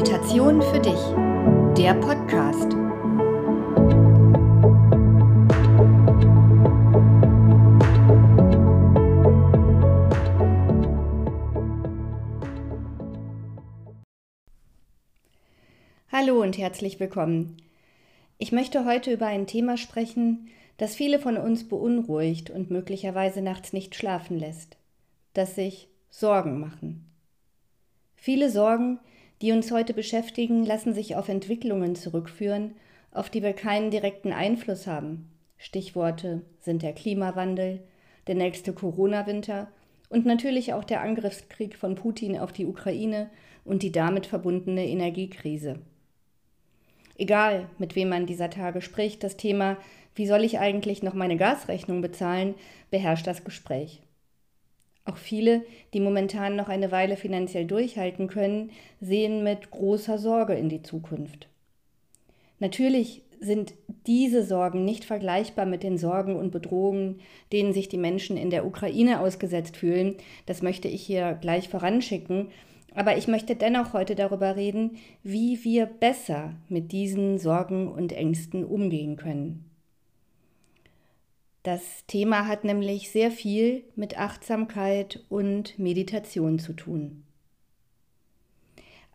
Meditation für dich. Der Podcast. Hallo und herzlich willkommen. Ich möchte heute über ein Thema sprechen, das viele von uns beunruhigt und möglicherweise nachts nicht schlafen lässt, das sich Sorgen machen. Viele Sorgen, die uns heute beschäftigen, lassen sich auf Entwicklungen zurückführen, auf die wir keinen direkten Einfluss haben. Stichworte sind der Klimawandel, der nächste Corona-Winter und natürlich auch der Angriffskrieg von Putin auf die Ukraine und die damit verbundene Energiekrise. Egal, mit wem man dieser Tage spricht, das Thema, wie soll ich eigentlich noch meine Gasrechnung bezahlen, beherrscht das Gespräch. Auch viele, die momentan noch eine Weile finanziell durchhalten können, sehen mit großer Sorge in die Zukunft. Natürlich sind diese Sorgen nicht vergleichbar mit den Sorgen und Bedrohungen, denen sich die Menschen in der Ukraine ausgesetzt fühlen. Das möchte ich hier gleich voranschicken. Aber ich möchte dennoch heute darüber reden, wie wir besser mit diesen Sorgen und Ängsten umgehen können. Das Thema hat nämlich sehr viel mit Achtsamkeit und Meditation zu tun.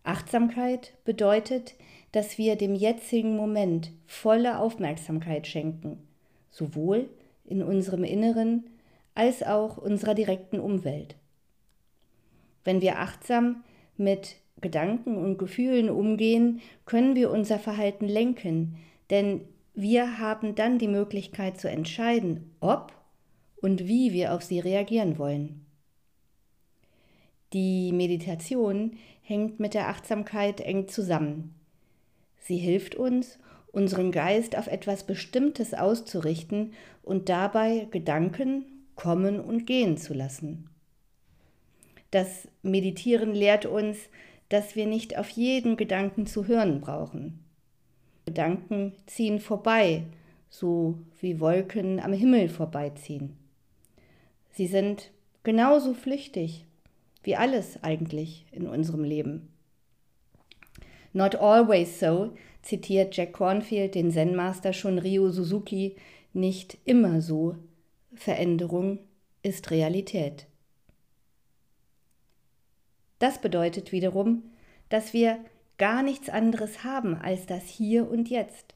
Achtsamkeit bedeutet, dass wir dem jetzigen Moment volle Aufmerksamkeit schenken, sowohl in unserem Inneren als auch unserer direkten Umwelt. Wenn wir achtsam mit Gedanken und Gefühlen umgehen, können wir unser Verhalten lenken, denn wir haben dann die Möglichkeit zu entscheiden, ob und wie wir auf sie reagieren wollen. Die Meditation hängt mit der Achtsamkeit eng zusammen. Sie hilft uns, unseren Geist auf etwas Bestimmtes auszurichten und dabei Gedanken kommen und gehen zu lassen. Das Meditieren lehrt uns, dass wir nicht auf jeden Gedanken zu hören brauchen. Gedanken ziehen vorbei, so wie Wolken am Himmel vorbeiziehen. Sie sind genauso flüchtig wie alles eigentlich in unserem Leben. Not always so, zitiert Jack Cornfield den Zen-Master Shunryu Suzuki, nicht immer so. Veränderung ist Realität. Das bedeutet wiederum, dass wir gar nichts anderes haben als das Hier und Jetzt.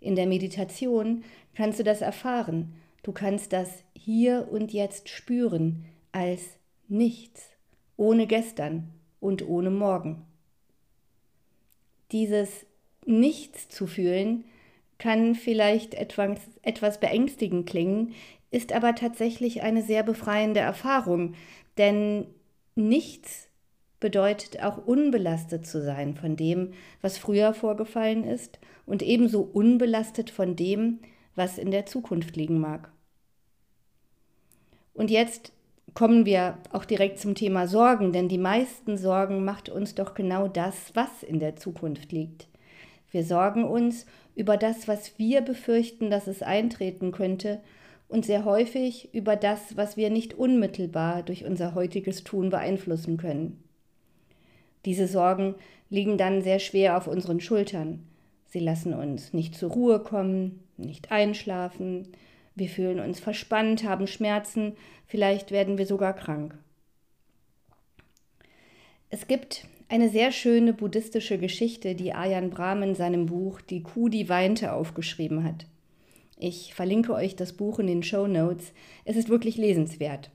In der Meditation kannst du das erfahren, du kannst das Hier und Jetzt spüren als nichts, ohne gestern und ohne morgen. Dieses Nichts zu fühlen kann vielleicht etwas, etwas beängstigend klingen, ist aber tatsächlich eine sehr befreiende Erfahrung, denn nichts bedeutet auch unbelastet zu sein von dem, was früher vorgefallen ist und ebenso unbelastet von dem, was in der Zukunft liegen mag. Und jetzt kommen wir auch direkt zum Thema Sorgen, denn die meisten Sorgen macht uns doch genau das, was in der Zukunft liegt. Wir sorgen uns über das, was wir befürchten, dass es eintreten könnte, und sehr häufig über das, was wir nicht unmittelbar durch unser heutiges Tun beeinflussen können. Diese Sorgen liegen dann sehr schwer auf unseren Schultern. Sie lassen uns nicht zur Ruhe kommen, nicht einschlafen, wir fühlen uns verspannt, haben Schmerzen, vielleicht werden wir sogar krank. Es gibt eine sehr schöne buddhistische Geschichte, die Ayan Brahm in seinem Buch Die Kuh, die weinte aufgeschrieben hat. Ich verlinke euch das Buch in den Show Notes. Es ist wirklich lesenswert.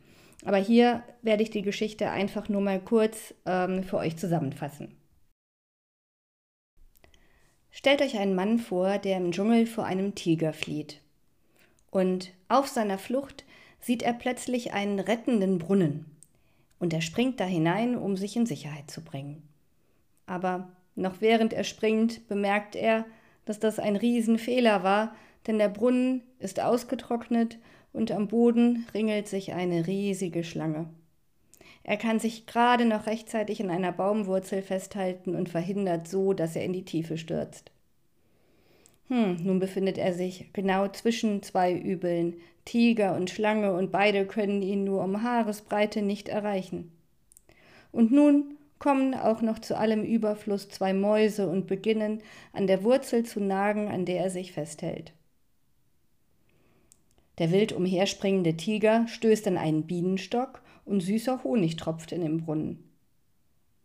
Aber hier werde ich die Geschichte einfach nur mal kurz ähm, für euch zusammenfassen. Stellt euch einen Mann vor, der im Dschungel vor einem Tiger flieht. Und auf seiner Flucht sieht er plötzlich einen rettenden Brunnen. Und er springt da hinein, um sich in Sicherheit zu bringen. Aber noch während er springt, bemerkt er, dass das ein Riesenfehler war, denn der Brunnen ist ausgetrocknet und am Boden ringelt sich eine riesige Schlange. Er kann sich gerade noch rechtzeitig in einer Baumwurzel festhalten und verhindert so, dass er in die Tiefe stürzt. Hm, nun befindet er sich genau zwischen zwei Übeln, Tiger und Schlange, und beide können ihn nur um Haaresbreite nicht erreichen. Und nun kommen auch noch zu allem Überfluss zwei Mäuse und beginnen an der Wurzel zu nagen, an der er sich festhält. Der wild umherspringende Tiger stößt an einen Bienenstock und süßer Honig tropft in den Brunnen.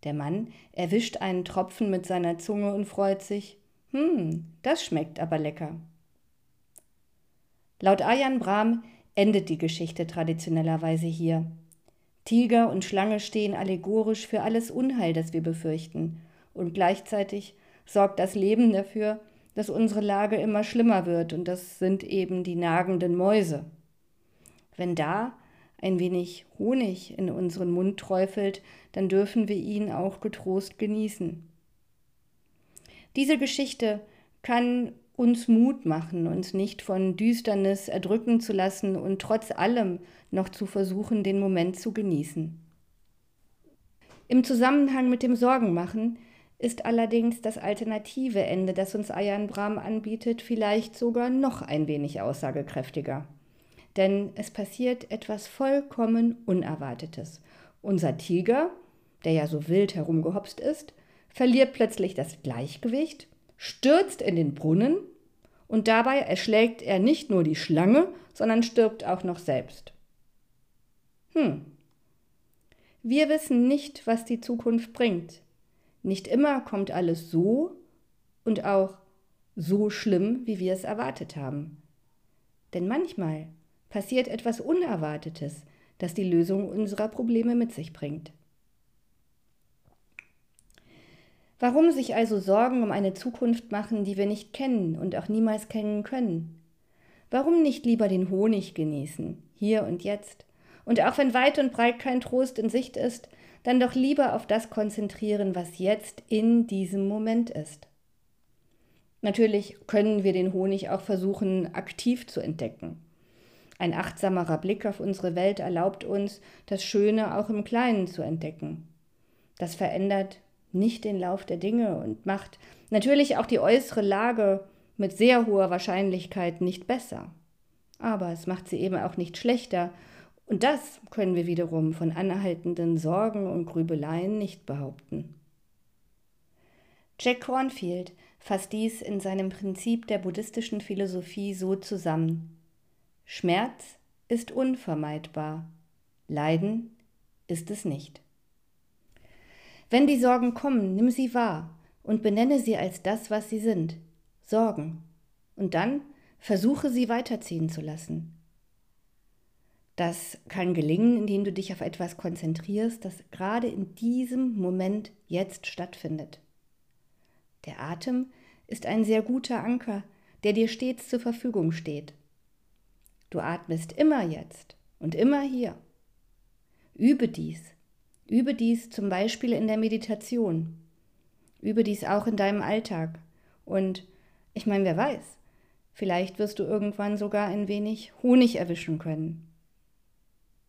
Der Mann erwischt einen Tropfen mit seiner Zunge und freut sich. Hm, das schmeckt aber lecker. Laut Ayan Brahm endet die Geschichte traditionellerweise hier. Tiger und Schlange stehen allegorisch für alles Unheil, das wir befürchten, und gleichzeitig sorgt das Leben dafür, dass unsere Lage immer schlimmer wird, und das sind eben die nagenden Mäuse. Wenn da ein wenig Honig in unseren Mund träufelt, dann dürfen wir ihn auch getrost genießen. Diese Geschichte kann uns Mut machen, uns nicht von Düsternis erdrücken zu lassen und trotz allem noch zu versuchen, den Moment zu genießen. Im Zusammenhang mit dem Sorgenmachen ist allerdings das alternative Ende, das uns Ayan Brahm anbietet, vielleicht sogar noch ein wenig aussagekräftiger. Denn es passiert etwas vollkommen Unerwartetes. Unser Tiger, der ja so wild herumgehopst ist, verliert plötzlich das Gleichgewicht, stürzt in den Brunnen und dabei erschlägt er nicht nur die Schlange, sondern stirbt auch noch selbst. Hm. Wir wissen nicht, was die Zukunft bringt. Nicht immer kommt alles so und auch so schlimm, wie wir es erwartet haben. Denn manchmal passiert etwas Unerwartetes, das die Lösung unserer Probleme mit sich bringt. Warum sich also Sorgen um eine Zukunft machen, die wir nicht kennen und auch niemals kennen können? Warum nicht lieber den Honig genießen, hier und jetzt? Und auch wenn weit und breit kein Trost in Sicht ist, dann doch lieber auf das konzentrieren, was jetzt in diesem Moment ist. Natürlich können wir den Honig auch versuchen, aktiv zu entdecken. Ein achtsamerer Blick auf unsere Welt erlaubt uns, das Schöne auch im Kleinen zu entdecken. Das verändert nicht den Lauf der Dinge und macht natürlich auch die äußere Lage mit sehr hoher Wahrscheinlichkeit nicht besser. Aber es macht sie eben auch nicht schlechter und das können wir wiederum von anhaltenden Sorgen und Grübeleien nicht behaupten. Jack Cornfield fasst dies in seinem Prinzip der buddhistischen Philosophie so zusammen. Schmerz ist unvermeidbar, Leiden ist es nicht. Wenn die Sorgen kommen, nimm sie wahr und benenne sie als das, was sie sind, Sorgen, und dann versuche sie weiterziehen zu lassen. Das kann gelingen, indem du dich auf etwas konzentrierst, das gerade in diesem Moment jetzt stattfindet. Der Atem ist ein sehr guter Anker, der dir stets zur Verfügung steht. Du atmest immer jetzt und immer hier. Übe dies. Übe dies zum Beispiel in der Meditation. Übe dies auch in deinem Alltag. Und ich meine, wer weiß, vielleicht wirst du irgendwann sogar ein wenig Honig erwischen können.